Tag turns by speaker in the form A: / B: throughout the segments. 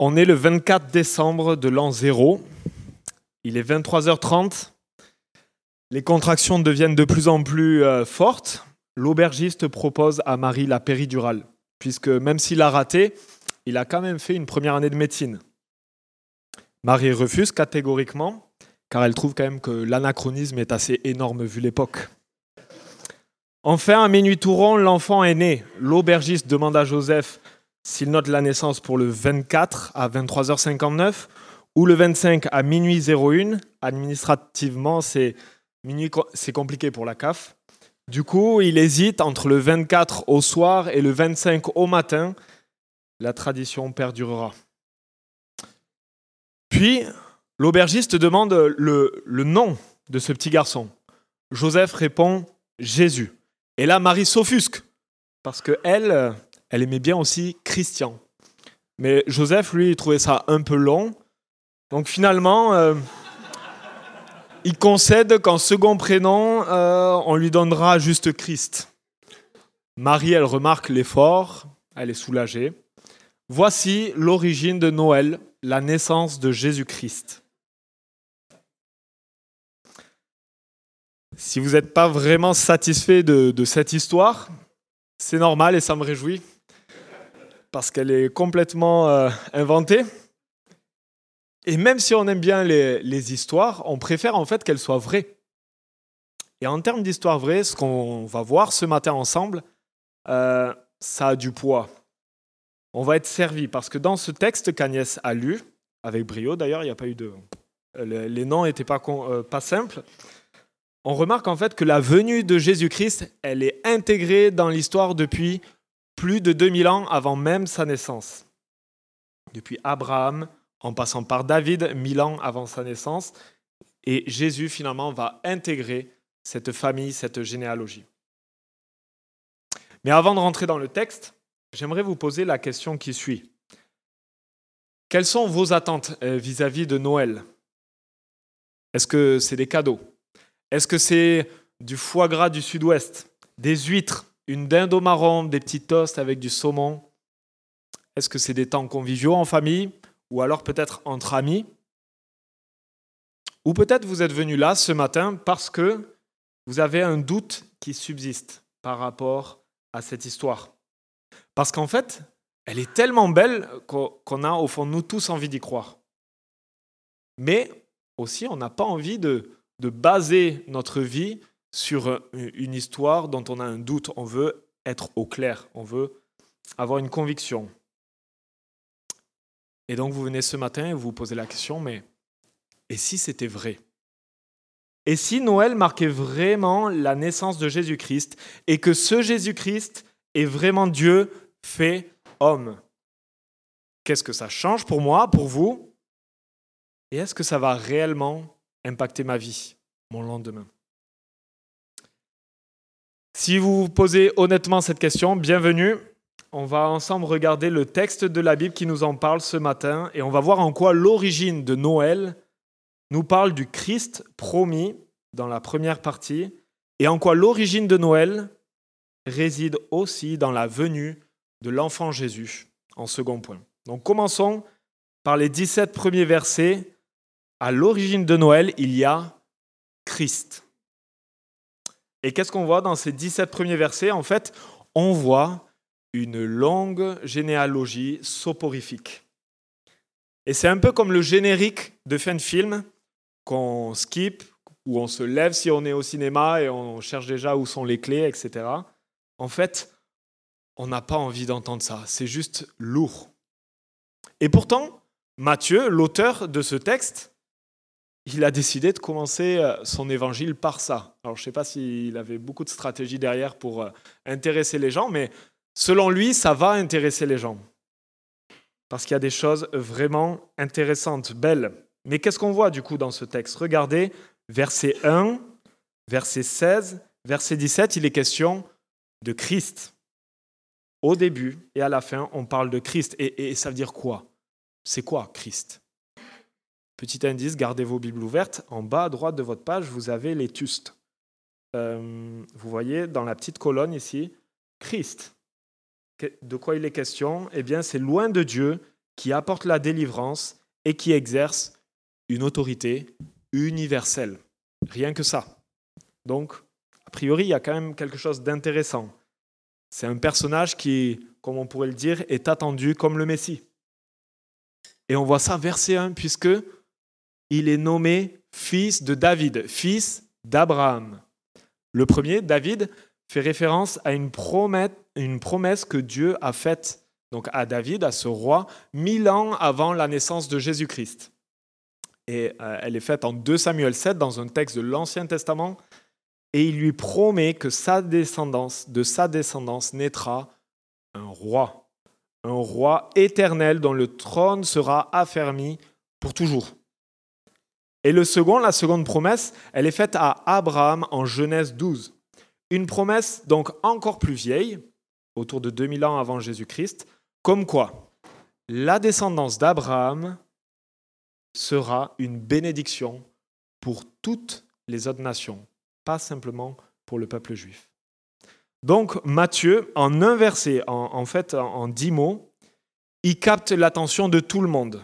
A: On est le 24 décembre de l'an 0. Il est 23h30. Les contractions deviennent de plus en plus euh, fortes. L'aubergiste propose à Marie la péridurale, puisque même s'il a raté, il a quand même fait une première année de médecine. Marie refuse catégoriquement, car elle trouve quand même que l'anachronisme est assez énorme vu l'époque. Enfin, à minuit tout rond, l'enfant est né. L'aubergiste demande à Joseph s'il note la naissance pour le 24 à 23h59 ou le 25 à minuit 01, administrativement, c'est minuit, c'est compliqué pour la CAF. Du coup, il hésite entre le 24 au soir et le 25 au matin. La tradition perdurera. Puis, l'aubergiste demande le, nom de ce petit garçon. Joseph répond Jésus. Et là, Marie s'offusque, parce que elle, elle aimait bien aussi Christian. Mais Joseph, lui, il trouvait ça un peu long. Donc finalement, euh, il concède qu'en second prénom, euh, on lui donnera juste Christ. Marie, elle remarque l'effort, elle est soulagée. Voici l'origine de Noël, la naissance de Jésus-Christ. Si vous n'êtes pas vraiment satisfait de, de cette histoire, c'est normal et ça me réjouit parce qu'elle est complètement euh, inventée. Et même si on aime bien les, histoires, on préfère en fait qu'elles soient vraies. Et en termes d'histoire vraie, ce qu'on va voir ce matin ensemble, euh, ça a du poids. On va être servi parce que dans ce texte qu'Agnès a lu, avec brio d'ailleurs, il n'y a pas eu de. Les noms n'étaient pas, euh, pas simples. On remarque en fait que la venue de Jésus-Christ, elle est intégrée dans l'histoire depuis plus de 2000 ans avant même sa naissance. Depuis Abraham, en passant par David, 1000 ans avant sa naissance, et Jésus finalement va intégrer cette famille, cette généalogie. Mais avant de rentrer dans le texte, j'aimerais vous poser la question qui suit. Quelles sont vos attentes euh, vis-à-vis de Noël? Est-ce que c'est des cadeaux? Est-ce que c'est du foie gras du sud-ouest Des huîtres une dinde au marron, des petits toasts avec du saumon. Est-ce que c'est des temps conviviaux en famille ou alors peut-être entre amis? Ou peut-être vous êtes venu là ce matin parce que vous avez un doute qui subsiste par rapport à cette histoire. Parce qu'en fait, elle est tellement belle qu'on a au fond de nous tous envie d'y croire. Mais aussi, on n'a pas envie de, de baser notre vie sur une histoire dont on a un doute. On veut être au clair, on veut avoir une conviction. Et donc vous venez ce matin et vous vous posez la question, mais et si c'était vrai? Et si Noël marquait vraiment la naissance de Jésus-Christ et que ce Jésus-Christ est vraiment Dieu fait homme? Qu'est-ce que ça change pour moi, pour vous? Et est-ce que ça va réellement impacter ma vie, mon lendemain? Si vous vous posez honnêtement cette question, bienvenue. On va ensemble regarder le texte de la Bible qui nous en parle ce matin et on va voir en quoi l'origine de Noël nous parle du Christ promis dans la première partie et en quoi l'origine de Noël réside aussi dans la venue de l'enfant Jésus en second point. Donc commençons par les 17 premiers versets. À l'origine de Noël, il y a Christ. Et qu'est-ce qu'on voit dans ces 17 premiers versets? En fait, on voit une longue généalogie soporifique. Et c'est un peu comme le générique de fin de film qu'on skip, où on se lève si on est au cinéma et on cherche déjà où sont les clés, etc. En fait, on n'a pas envie d'entendre ça. C'est juste lourd. Et pourtant, Matthieu, l'auteur de ce texte, il a décidé de commencer euh, son évangile par ça. Alors je ne sais pas s'il avait beaucoup de stratégie derrière pour euh, intéresser les gens, mais selon lui, ça va intéresser les gens. Parce qu'il y a des choses vraiment intéressantes, belles. Mais qu'est-ce qu'on voit du coup dans ce texte? Regardez, verset 1, verset 16, verset 17, il est question de Christ. Au début et à la fin, on parle de Christ. Et, et ça veut dire quoi? C'est quoi Christ? Petit indice, gardez vos Bibles ouvertes. En bas à droite de votre page, vous avez les tustes. Euh, vous voyez dans la petite colonne ici, Christ. De quoi il est question? Eh bien, c'est loin de Dieu qui apporte la délivrance et qui exerce une autorité universelle. Rien que ça. Donc, a priori, il y a quand même quelque chose d'intéressant. C'est un personnage qui, comme on pourrait le dire, est attendu comme le Messie. Et on voit ça verset 1, puisque il est nommé fils de David, fils d'Abraham. Le premier, David, fait référence à une promesse, que Dieu a faite donc à David, à ce roi, mille ans avant la naissance de Jésus-Christ. Et euh, elle est faite en 2 Samuel 7 dans un texte de l'Ancien Testament. Et il lui promet que sa descendance, de sa descendance naîtra un roi, un roi éternel dont le trône sera affermi pour toujours. Et le second, la seconde promesse, elle est faite à Abraham en Genèse 12. Une promesse donc encore plus vieille, autour de 2000 ans avant Jésus-Christ, comme quoi la descendance d'Abraham sera une bénédiction pour toutes les autres nations, pas simplement pour le peuple juif. Donc Matthieu, en un verset, en, fait en dix mots, il capte l'attention de tout le monde,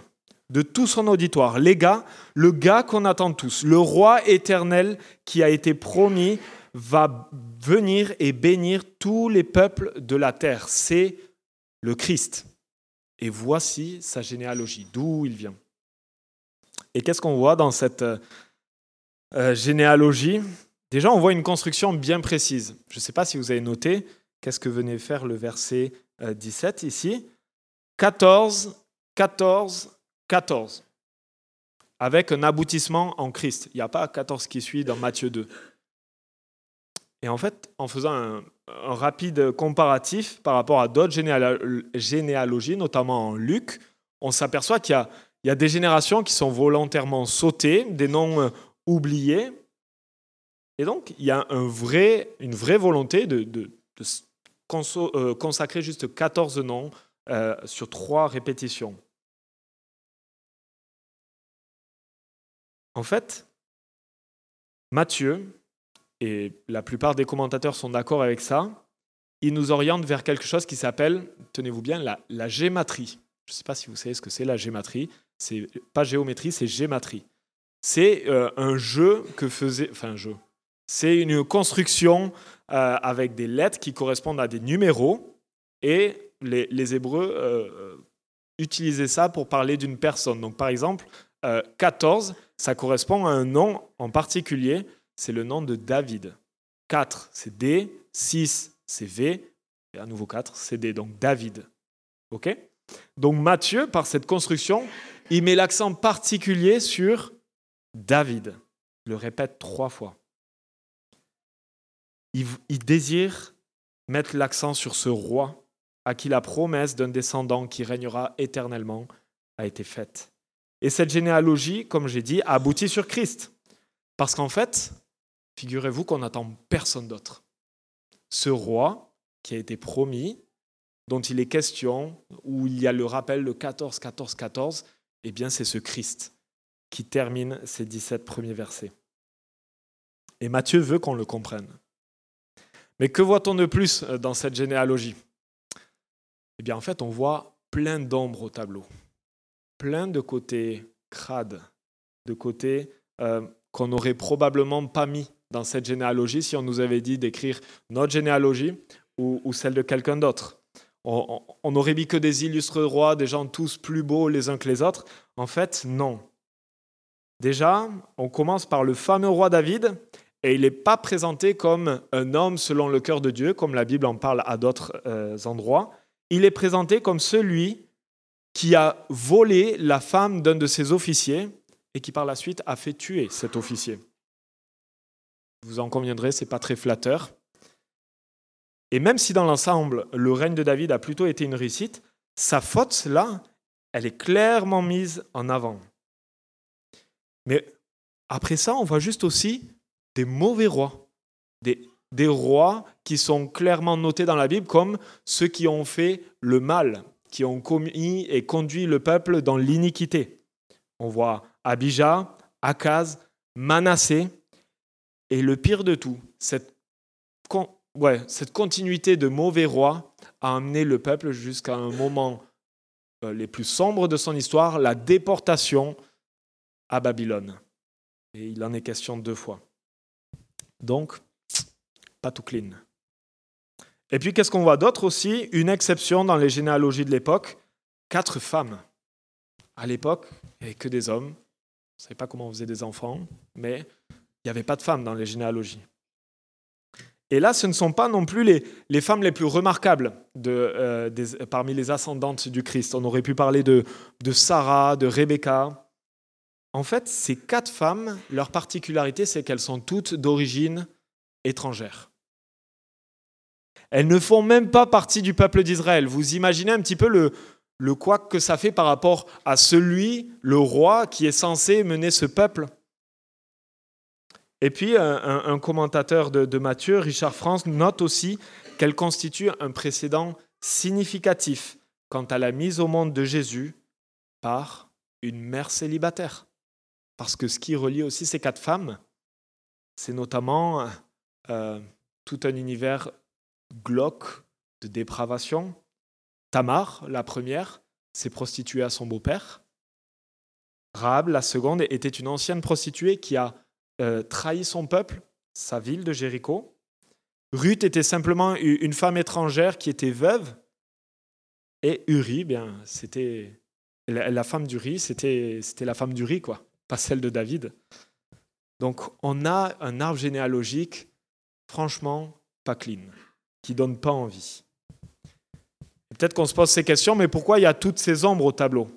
A: de tout son auditoire. Les gars, le gars qu'on attend tous, le roi éternel qui a été promis, va venir et bénir tous les peuples de la terre. C'est le Christ. Et voici sa généalogie, d'où il vient. Et qu'est-ce qu'on voit dans cette euh, généalogie? Déjà, on voit une construction bien précise. Je ne sais pas si vous avez noté, qu'est-ce que venait faire le verset 17 euh, ici? 14, 14, 14. Avec un aboutissement en Christ. Il n'y a pas 14 qui suit dans Matthieu 2. Et en fait, en faisant un, rapide comparatif par rapport à d'autres généalogies, notamment en Luc, on s'aperçoit qu'il y, a des générations qui sont volontairement sautées, des noms euh, oubliés. Et donc, il y a une vraie volonté de, euh, consacrer juste 14 noms euh, sur trois répétitions. En fait, Matthieu, et la plupart des commentateurs sont d'accord avec ça, il nous oriente vers quelque chose qui s'appelle, tenez-vous bien, la, gématrie. Je ne sais pas si vous savez ce que c'est la gématrie. C'est pas géométrie, c'est gématrie. C'est euh, un jeu que faisait, enfin jeu. C'est une construction euh, avec des lettres qui correspondent à des numéros et les, les Hébreux euh, utilisaient ça pour parler d'une personne. Donc par exemple, 14, ça correspond à un nom en particulier c'est le nom de David. 4, c'est D. 6, c'est V. Et à nouveau 4, c'est D. Donc David. OK? Donc Matthieu, par cette construction, il met l'accent particulier sur David. Il le répète trois fois. Il, il désire mettre l'accent sur ce roi à qui la promesse d'un descendant qui régnera éternellement a été faite. Et cette généalogie, comme j'ai dit, aboutit sur Christ. Parce qu'en fait, figurez-vous qu'on n'attend personne d'autre. Ce roi qui a été promis, dont il est question, où il y a le rappel de 14, 14, 14, eh bien c'est ce Christ qui termine ces 17 premiers versets. Et Matthieu veut qu'on le comprenne. Mais que voit-on de plus euh, dans cette généalogie? Eh bien en fait, on voit plein d'ombres au tableau, plein de côtés crades, de côtés euh, qu'on n'aurait probablement pas mis dans cette généalogie si on nous avait dit d'écrire notre généalogie ou, celle de quelqu'un d'autre. On, aurait mis que des illustres rois, des gens tous plus beaux les uns que les autres. En fait, non. Déjà, on commence par le fameux roi David, et il n'est pas présenté comme un homme selon le cœur de Dieu, comme la Bible en parle à d'autres euh, endroits. Il est présenté comme celui qui a volé la femme d'un de ses officiers et qui par la suite a fait tuer cet officier. Vous en conviendrez, c'est pas très flatteur. Et même si dans l'ensemble, le règne de David a plutôt été une réussite, sa faute, là, elle est clairement mise en avant. Mais après ça, on voit juste aussi des mauvais rois, des, des rois qui sont clairement notés dans la Bible comme ceux qui ont fait le mal, qui ont commis et conduit le peuple dans l'iniquité. On voit Abijah, Akaz, Manassé, et le pire de tout, cette, ouais, continuité de mauvais rois a amené le peuple jusqu'à un moment euh, les plus sombres de son histoire, la déportation à Babylone. Et il en est question deux fois. Donc, pas tout clean. Et puis, qu'est-ce qu'on voit d'autre aussi? Une exception dans les généalogies de l'époque, quatre femmes. À l'époque, il n'y avait que des hommes. On ne savait pas comment on faisait des enfants, mais il n'y avait pas de femmes dans les généalogies. Et là, ce ne sont pas non plus les, femmes les plus remarquables de, euh, parmi les ascendantes du Christ. On aurait pu parler de, de Sarah, de Rebecca. En fait, ces quatre femmes, leur particularité, c'est qu'elles sont toutes d'origine étrangère. Elles ne font même pas partie du peuple d'Israël. Vous imaginez un petit peu le, le quoi que ça fait par rapport à celui, le roi, qui est censé mener ce peuple et puis, un, commentateur de, Matthieu, Richard France, note aussi qu'elle constitue un précédent significatif quant à la mise au monde de Jésus par une mère célibataire. Parce que ce qui relie aussi ces quatre femmes, c'est notamment euh, tout un univers glauque de dépravation. Tamar, la première, s'est prostituée à son beau-père. Rahab, la seconde, était une ancienne prostituée qui a euh, trahi son peuple, sa ville de Jéricho. Ruth était simplement une femme étrangère qui était veuve. Et Uri, bien, c'était la femme d'Uri, c'était la femme d'Uri, quoi, pas celle de David. Donc on a un arbre généalogique, franchement, pas clean, qui donne pas envie. Peut-être qu'on se pose ces questions, mais pourquoi il y a toutes ces ombres au tableau?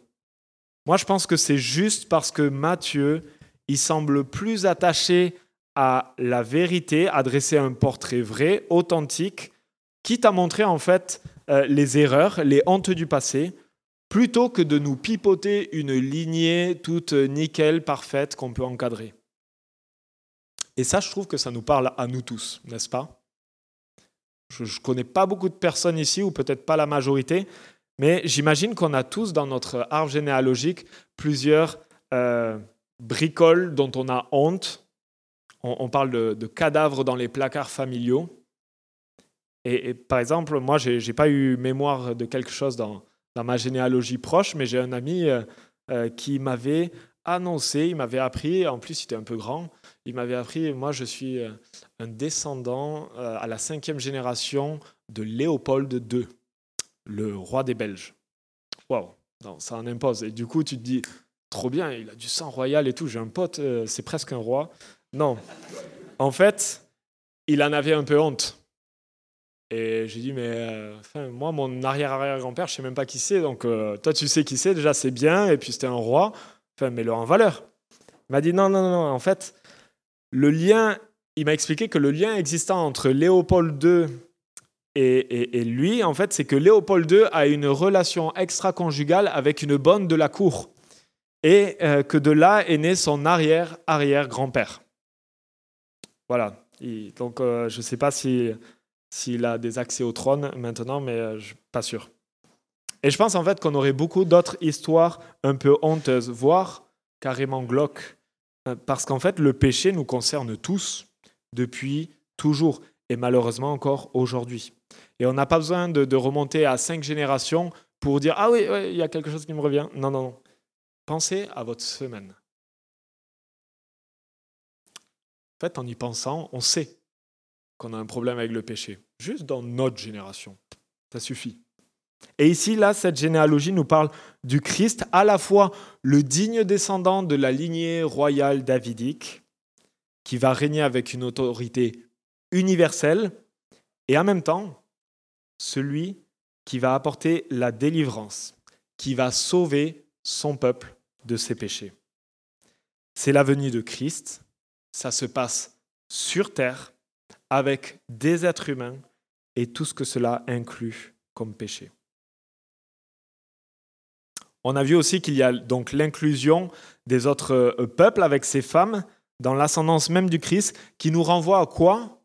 A: Moi, je pense que c'est juste parce que Matthieu il semble plus attaché à la vérité, à dresser un portrait vrai, authentique, quitte à montrer en fait euh, les erreurs, les hontes du passé, plutôt que de nous pipoter une lignée toute nickel, parfaite, qu'on peut encadrer. Et ça, je trouve que ça nous parle à nous tous, n'est-ce pas? Je ne connais pas beaucoup de personnes ici, ou peut-être pas la majorité, mais j'imagine qu'on a tous dans notre arbre généalogique plusieurs... Euh, bricoles dont on a honte. On, parle de, cadavres dans les placards familiaux. Et, par exemple, moi, je n'ai pas eu mémoire de quelque chose dans, ma généalogie proche, mais j'ai un ami euh, euh, qui m'avait annoncé, il m'avait appris, en plus il était un peu grand, il m'avait appris, moi je suis euh, un descendant à la cinquième génération de Léopold II, le roi des Belges. Waouh, ça en impose. Et du coup, tu te dis, trop bien, il a du sang royal et tout, j'ai un pote, euh, c'est presque un roi. Non. En fait, il en avait un peu honte. Et j'ai dit, mais euh, moi, mon arrière-arrière-grand-père, je sais même pas qui c'est, donc euh, toi, tu sais qui c'est, déjà, c'est bien, et puis c'était un roi, enfin, mets-le en valeur. Il m'a dit, non, non, non, en fait, le lien, il m'a expliqué que le lien existant entre Léopold II et, et lui, en fait, c'est que Léopold II a une relation extra-conjugale avec une bonne de la cour et euh, que de là est né son arrière-arrière-grand-père. Voilà. donc, euh, je ne sais pas s'il a des accès au trône maintenant, mais euh, je suis pas sûr. Et je pense en fait qu'on aurait beaucoup d'autres histoires un peu honteuses, voire carrément glauques, parce qu'en fait, le péché nous concerne tous depuis toujours, et malheureusement encore aujourd'hui. Et on n'a pas besoin de, remonter à cinq générations pour dire Ah oui, il y a quelque chose qui me revient. Non, non, non. Pensez à votre semaine. En fait, en y pensant, on sait qu'on a un problème avec le péché. Juste dans notre génération. Ça suffit. Et ici, là, cette généalogie nous parle du Christ, à la fois le digne descendant de la lignée royale davidique, qui va régner avec une autorité universelle, et en même temps, celui qui va apporter la délivrance, qui va sauver son peuple de ses péchés. C'est la venue de Christ, ça se passe sur terre avec des êtres humains et tout ce que cela inclut comme péché. On a vu aussi qu'il y a donc l'inclusion des autres euh, peuples avec ces femmes dans l'ascendance même du Christ qui nous renvoie à quoi?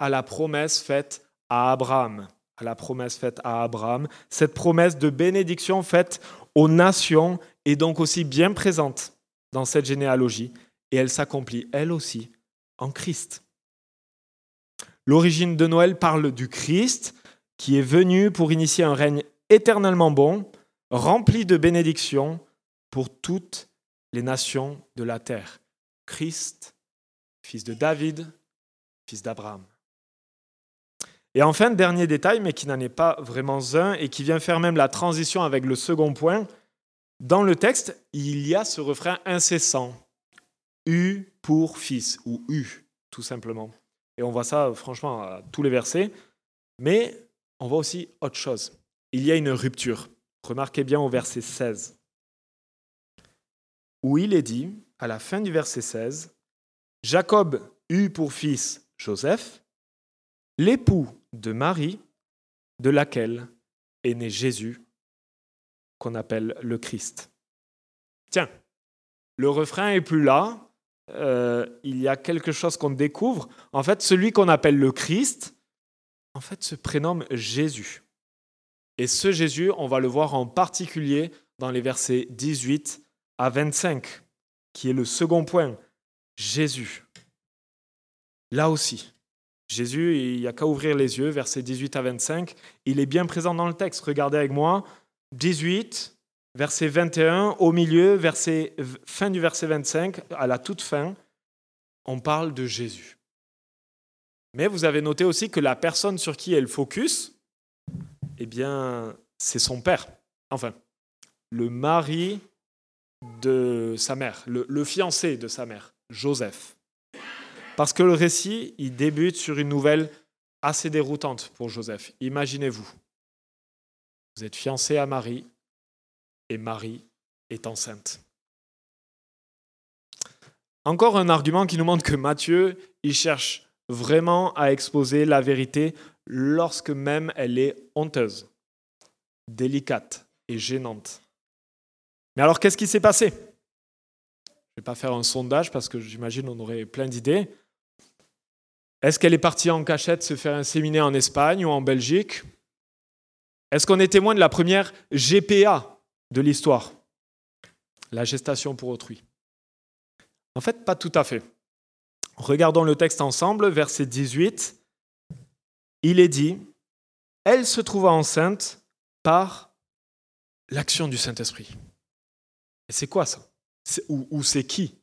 A: À la promesse faite à Abraham. À la promesse faite à Abraham, cette promesse de bénédiction faite aux nations est donc aussi bien présente dans cette généalogie et elle s'accomplit elle aussi en Christ. L'origine de Noël parle du Christ qui est venu pour initier un règne éternellement bon rempli de bénédictions pour toutes les nations de la terre. Christ, fils de David, fils d'Abraham. Et enfin, dernier détail, mais qui n'en est pas vraiment un et qui vient faire même la transition avec le second point, dans le texte, il y a ce refrain incessant. U pour fils, ou U, tout simplement. Et on voit ça, franchement, à tous les versets. Mais on voit aussi autre chose. Il y a une rupture. Remarquez bien au verset 16, où il est dit, à la fin du verset 16, Jacob eut pour fils Joseph, l'époux de Marie, de laquelle est né Jésus, qu'on appelle le Christ. Tiens, le refrain est plus là. Euh, il y a quelque chose qu'on découvre. En fait, celui qu'on appelle le Christ, en fait, se prénomme Jésus. Et ce Jésus, on va le voir en particulier dans les versets 18 à 25, qui est le second point. Jésus. Là aussi, Jésus, il n'y a qu'à ouvrir les yeux, versets 18 à 25. Il est bien présent dans le texte. Regardez avec moi. 18, verset 21, au milieu, verset, fin du verset 25, à la toute fin, on parle de Jésus. Mais vous avez noté aussi que la personne sur qui elle focus, eh bien, c'est son père. Enfin, le mari de sa mère, le fiancé de sa mère, Joseph. Parce que le récit, il débute sur une nouvelle assez déroutante pour Joseph. Imaginez-vous, vous êtes fiancé à Marie et Marie est enceinte. Encore un argument qui nous montre que Matthieu, il cherche vraiment à exposer la vérité lorsque même elle est honteuse, délicate et gênante. Mais alors qu'est-ce qui s'est passé? Je ne vais pas faire un sondage parce que j'imagine on aurait plein d'idées. Est-ce qu'elle est partie en cachette se faire inséminer en Espagne ou en Belgique? Est-ce qu'on est témoin de la première GPA de l'histoire? La gestation pour autrui. En fait, pas tout à fait. Regardons le texte ensemble, verset 18. Il est dit, elle se trouva enceinte par l'action du Saint-Esprit. Et c'est quoi ça? Ou, ou c'est qui?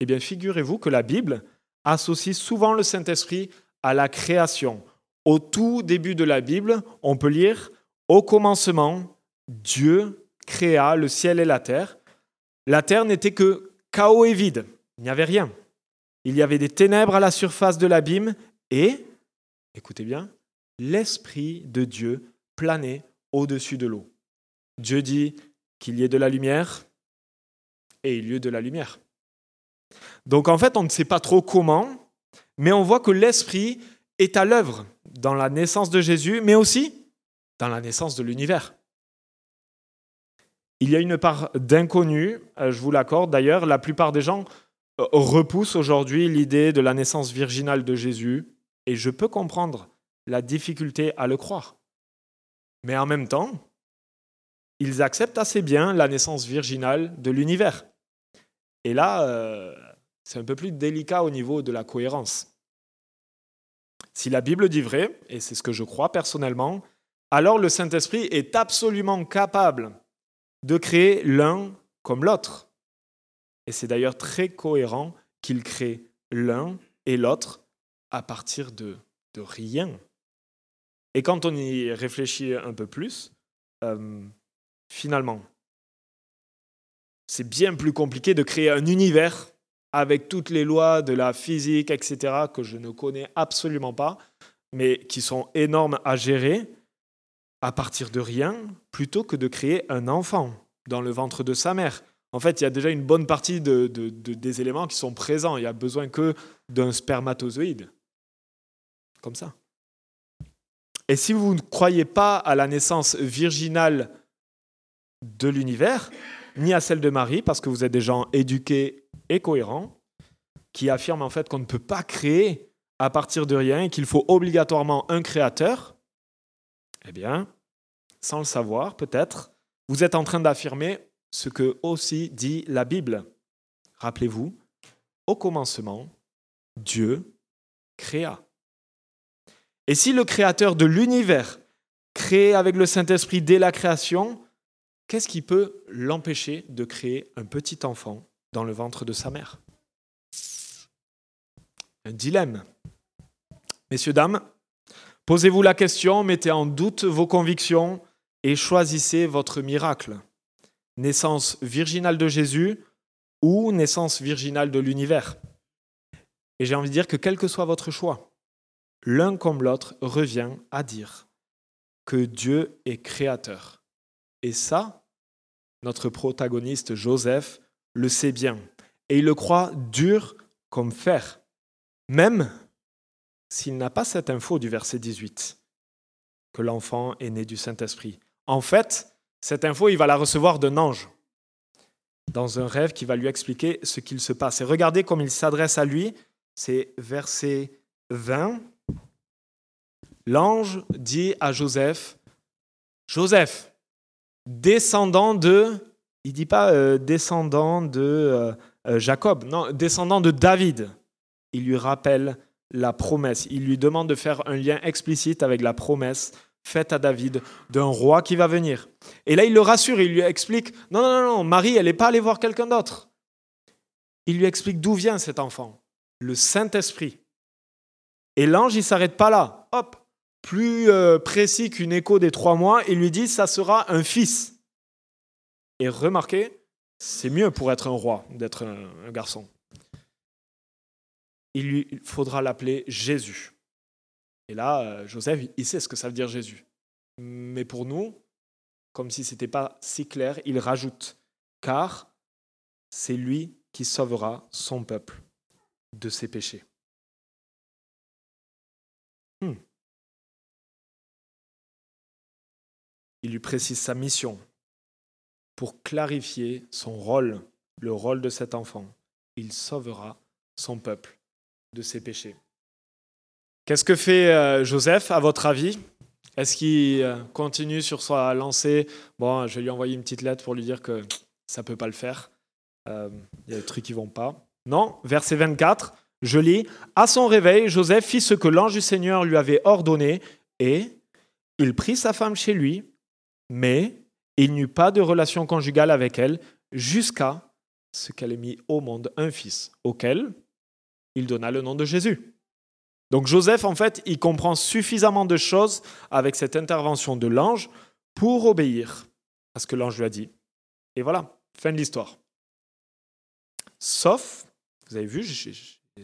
A: Eh bien, figurez-vous que la Bible associe souvent le Saint-Esprit à la création. Au tout début de la Bible, on peut lire Au commencement, Dieu créa le ciel et la terre. La terre n'était que chaos et vide. Il n'y avait rien. Il y avait des ténèbres à la surface de l'abîme et, écoutez bien, l'Esprit de Dieu planait au-dessus de l'eau. Dieu dit qu'il y ait de la lumière et il y eut de la lumière. Donc en fait, on ne sait pas trop comment, mais on voit que l'Esprit est à l'œuvre dans la naissance de Jésus, mais aussi dans la naissance de l'univers. Il y a une part d'inconnu, euh, je vous l'accorde d'ailleurs, la plupart des gens euh, repoussent aujourd'hui l'idée de la naissance virginale de Jésus, et je peux comprendre la difficulté à le croire. Mais en même temps, ils acceptent assez bien la naissance virginale de l'univers. Et là, euh, c'est un peu plus délicat au niveau de la cohérence. Si la Bible dit vrai, et c'est ce que je crois personnellement, alors le Saint-Esprit est absolument capable de créer l'un comme l'autre. Et c'est d'ailleurs très cohérent qu'il crée l'un et l'autre à partir de, de, rien. Et quand on y réfléchit un peu plus, euh, finalement, c'est bien plus compliqué de créer un univers avec toutes les lois de la physique, etc., que je ne connais absolument pas, mais qui sont énormes à gérer à partir de rien, plutôt que de créer un enfant dans le ventre de sa mère. En fait, il y a déjà une bonne partie de, des éléments qui sont présents. Il n'y a besoin que d'un spermatozoïde. Comme ça. Et si vous ne croyez pas à la naissance virginale de l'univers, ni à celle de Marie, parce que vous êtes des gens éduqués et cohérents, qui affirment en fait qu'on ne peut pas créer à partir de rien et qu'il faut obligatoirement un créateur, eh bien, sans le savoir peut-être, vous êtes en train d'affirmer ce que aussi dit la Bible. Rappelez-vous, au commencement, Dieu créa. Et si le créateur de l'univers, créé avec le Saint-Esprit dès la création, qu'est-ce qui peut l'empêcher de créer un petit enfant dans le ventre de sa mère? Un dilemme. Messieurs, dames, posez-vous la question, mettez en doute vos convictions et choisissez votre miracle. Naissance virginale de Jésus ou naissance virginale de l'univers? Et j'ai envie de dire que quel que soit votre choix, l'un comme l'autre revient à dire que Dieu est créateur. Et ça, notre protagoniste Joseph le sait bien. Et il le croit dur comme fer. Même s'il n'a pas cette info du verset 18, que l'enfant est né du Saint-Esprit. En fait, cette info, il va la recevoir d'un ange, dans un rêve qui va lui expliquer ce qu'il se passe. Et regardez comme il s'adresse à lui, c'est verset 20. L'ange dit à Joseph, Joseph, descendant de, il dit pas euh, descendant de euh, euh, Jacob, non, descendant de David. Il lui rappelle la promesse. Il lui demande de faire un lien explicite avec la promesse faite à David d'un roi qui va venir. Et là, il le rassure, il lui explique, non, non, non, Marie, elle n'est pas allée voir quelqu'un d'autre. Il lui explique d'où vient cet enfant, le Saint-Esprit. Et l'ange, il s'arrête pas là. Hop, plus euh, précis qu'une écho des trois mois, il lui dit, ça sera un fils. Et remarquez, c'est mieux pour être un roi d'être un, garçon. Il lui faudra l'appeler Jésus. Et là, euh, Joseph, il sait ce que ça veut dire Jésus. Mais pour nous, comme si ce n'était pas si clair, il rajoute, car c'est lui qui sauvera son peuple de ses péchés. Hmm. Il lui précise sa mission pour clarifier son rôle, le rôle de cet enfant. Il sauvera son peuple de ses péchés. Qu'est-ce que fait euh, Joseph, à votre avis? Est-ce qu'il euh, continue sur sa lancée? Bon, je vais lui envoyer une petite lettre pour lui dire que ça ne peut pas le faire. Euh, il y a des trucs qui vont pas. Non, verset 24, je lis À son réveil, Joseph fit ce que l'ange du Seigneur lui avait ordonné et il prit sa femme chez lui, mais il n'eut pas de relation conjugale avec elle jusqu'à ce qu'elle ait mis au monde un fils, auquel il donna le nom de Jésus. Donc Joseph, en fait, il comprend suffisamment de choses avec cette intervention de l'ange pour obéir à ce que l'ange lui a dit. Et voilà, fin de l'histoire. Sauf, vous avez vu, j'ai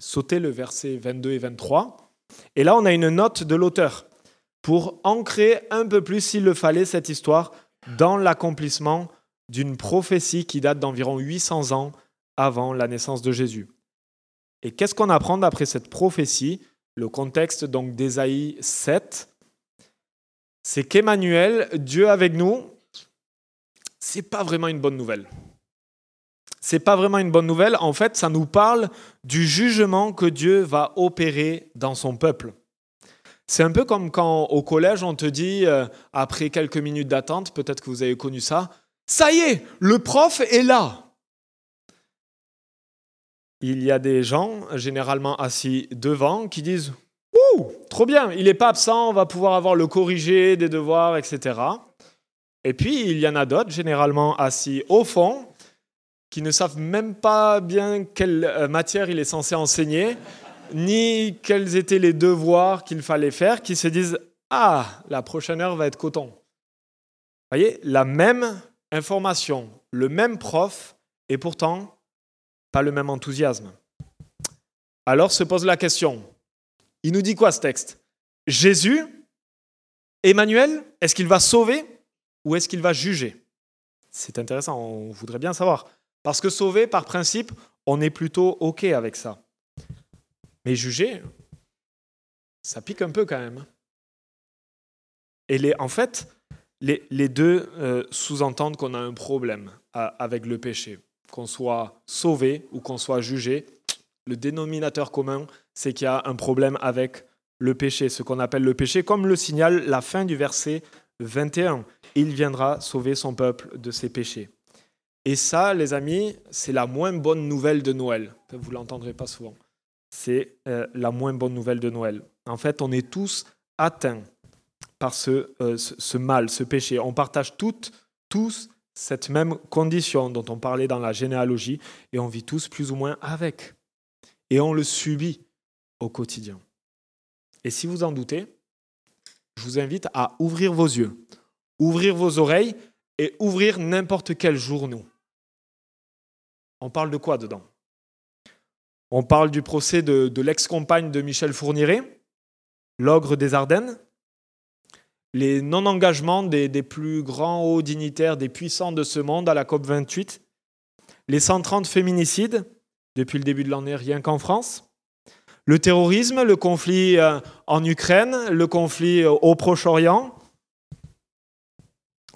A: sauté le verset 22 et 23. Et là, on a une note de l'auteur pour ancrer un peu plus, s'il le fallait, cette histoire dans l'accomplissement d'une prophétie qui date d'environ 800 ans avant la naissance de Jésus. Et qu'est-ce qu'on apprend d'après cette prophétie? Le contexte donc d'Ésaïe 7, c'est qu'Emmanuel, Dieu avec nous, c'est pas vraiment une bonne nouvelle. C'est pas vraiment une bonne nouvelle. En fait, ça nous parle du jugement que Dieu va opérer dans son peuple. C'est un peu comme quand au collège on te dit, euh, après quelques minutes d'attente, peut-être que vous avez connu ça, ça y est, le prof est là il y a des gens, généralement assis devant, qui disent Ouh, trop bien, il n'est pas absent, on va pouvoir avoir le corrigé des devoirs, etc. Et puis, il y en a d'autres, généralement assis au fond, qui ne savent même pas bien quelle euh, matière il est censé enseigner, ni quels étaient les devoirs qu'il fallait faire, qui se disent Ah, la prochaine heure va être coton. Vous voyez, la même information, le même prof, et pourtant, pas le même enthousiasme. Alors se pose la question, il nous dit quoi ce texte? Jésus, Emmanuel, est-ce qu'il va sauver ou est-ce qu'il va juger? C'est intéressant, on voudrait bien savoir. Parce que sauver, par principe, on est plutôt OK avec ça. Mais juger, ça pique un peu quand même. Et les, en fait, les, les deux euh, sous-entendent qu'on a un problème avec le péché qu'on soit sauvé ou qu'on soit jugé, le dénominateur commun, c'est qu'il y a un problème avec le péché, ce qu'on appelle le péché, comme le signale la fin du verset 21. Il viendra sauver son peuple de ses péchés. Et ça, les amis, c'est la moins bonne nouvelle de Noël. Vous l'entendrez pas souvent. C'est euh, la moins bonne nouvelle de Noël. En fait, on est tous atteints par ce, euh, ce mal, ce péché. On partage toutes, tous cette même condition dont on parlait dans la généalogie et on vit tous plus ou moins avec. Et on le subit au quotidien. Et si vous en doutez, je vous invite à ouvrir vos yeux, ouvrir vos oreilles et ouvrir n'importe quel journaux. On parle de quoi dedans? On parle du procès de, l'ex-compagne de Michel Fourniret, l'ogre des Ardennes, les non-engagements des, des, plus grands hauts dignitaires, des puissants de ce monde à la COP28, les 130 féminicides depuis le début de l'année rien qu'en France, le terrorisme, le conflit euh, en Ukraine, le conflit euh, au Proche-Orient.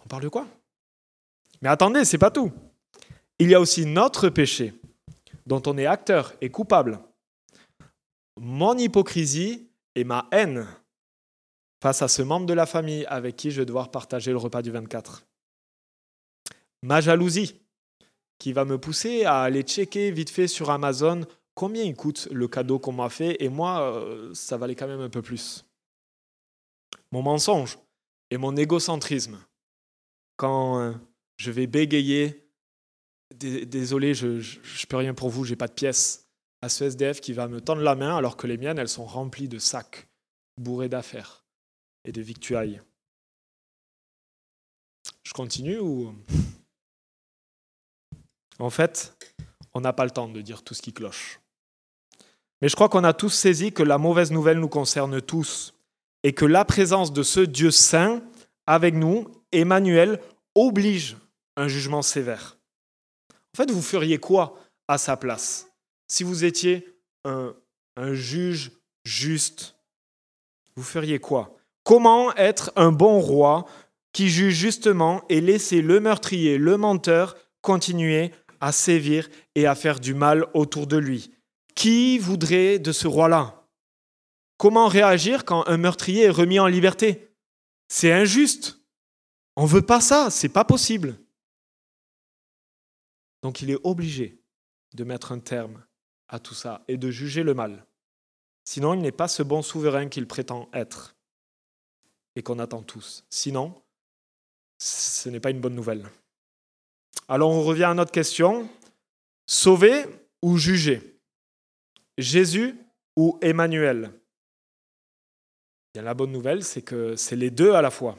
A: On parle de quoi? Mais attendez, c'est pas tout. Il y a aussi notre péché, dont on est acteur et coupable. Mon hypocrisie et ma haine face à ce membre de la famille avec qui je vais devoir partager le repas du 24. Ma jalousie, qui va me pousser à aller checker vite fait sur Amazon combien il coûte le cadeau qu'on m'a fait, et moi, euh, ça valait quand même un peu plus. Mon mensonge et mon égocentrisme. Quand euh, je vais bégayer, désolé, je ne peux rien pour vous, j'ai pas de pièces, à ce SDF qui va me tendre la main alors que les miennes, elles sont remplies de sacs bourrés d'affaires et de victuailles. Je continue ou... En fait, on n'a pas le temps de dire tout ce qui cloche. Mais je crois qu'on a tous saisi que la mauvaise nouvelle nous concerne tous et que la présence de ce Dieu saint avec nous, Emmanuel, oblige un jugement sévère. En fait, vous feriez quoi à sa place? Si vous étiez un, juge juste Vous feriez quoi? Comment être un bon roi qui juge justement et laisser le meurtrier, le menteur, continuer à sévir et à faire du mal autour de lui? Qui voudrait de ce roi-là? Comment réagir quand un meurtrier est remis en liberté? C'est injuste. On ne veut pas ça, c'est pas possible. Donc il est obligé de mettre un terme à tout ça et de juger le mal. Sinon, il n'est pas ce bon souverain qu'il prétend être et qu'on attend tous. Sinon, ce n'est pas une bonne nouvelle. Alors on revient à notre question. Sauver ou juger? Jésus ou Emmanuel? Bien, La bonne nouvelle, c'est que c'est les deux à la fois.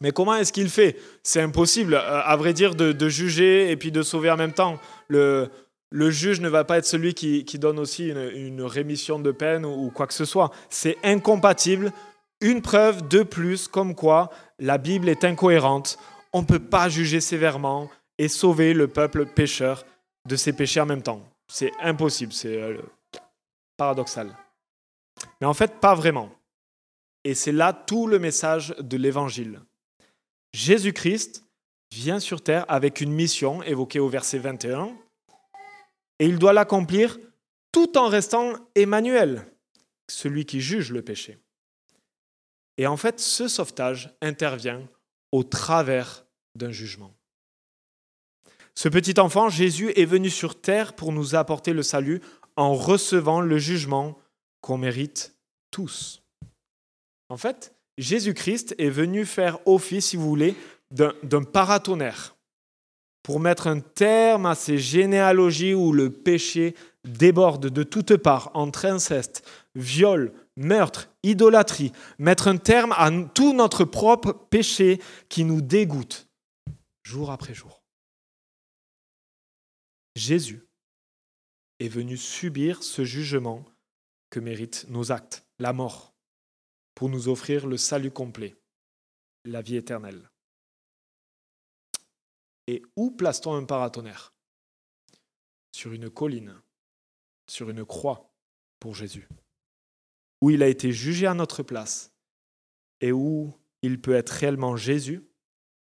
A: Mais comment est-ce qu'il fait? C'est impossible, euh, à vrai dire, de, juger et puis de sauver en même temps. Le, juge ne va pas être celui qui, donne aussi une, rémission de peine ou, ou quoi que ce soit. C'est incompatible. Une preuve de plus comme quoi la Bible est incohérente. On ne peut pas juger sévèrement et sauver le peuple pécheur de ses péchés en même temps. C'est impossible, c'est euh, paradoxal. Mais en fait, pas vraiment. Et c'est là tout le message de l'Évangile. Jésus-Christ vient sur terre avec une mission évoquée au verset 21, et il doit l'accomplir tout en restant Emmanuel, celui qui juge le péché. Et en fait, ce sauvetage intervient au travers d'un jugement. Ce petit enfant, Jésus, est venu sur terre pour nous apporter le salut en recevant le jugement qu'on mérite tous. En fait, Jésus-Christ est venu faire office, si vous voulez, d'un paratonnerre pour mettre un terme à ces généalogies où le péché déborde de toutes parts entre inceste, viol, meurtre, idolâtrie, mettre un terme à tout notre propre péché qui nous dégoûte jour après jour. Jésus est venu subir ce jugement que méritent nos actes, la mort, pour nous offrir le salut complet, la vie éternelle. Et où place-t-on un paratonnerre? Sur une colline, sur une croix pour Jésus, où il a été jugé à notre place et où il peut être réellement Jésus,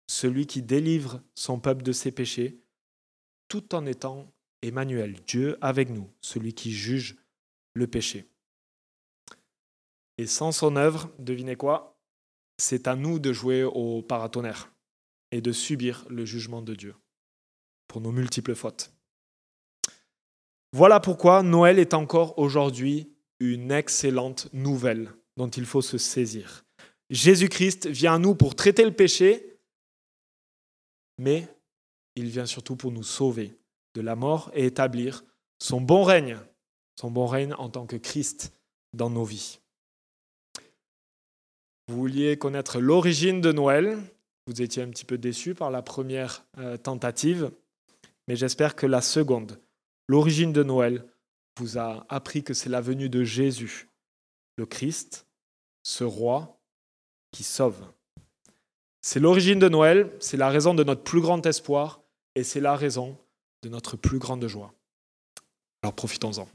A: celui qui délivre son peuple de ses péchés tout en étant Emmanuel, Dieu avec nous, celui qui juge le péché. Et sans son œuvre, devinez quoi? C'est à nous de jouer au paratonnerre et de subir le jugement de Dieu pour nos multiples fautes. Voilà pourquoi Noël est encore aujourd'hui une excellente nouvelle dont il faut se saisir. Jésus-Christ vient à nous pour traiter le péché mais il vient surtout pour nous sauver de la mort et établir son bon règne, son bon règne en tant que Christ dans nos vies. Vous vouliez connaître l'origine de Noël, vous étiez un petit peu déçu par la première euh, tentative, mais j'espère que la seconde, l'origine de Noël, vous a appris que c'est la venue de Jésus, le Christ, ce roi qui sauve. C'est l'origine de Noël, c'est la raison de notre plus grand espoir et c'est la raison de notre plus grande joie. Alors profitons-en.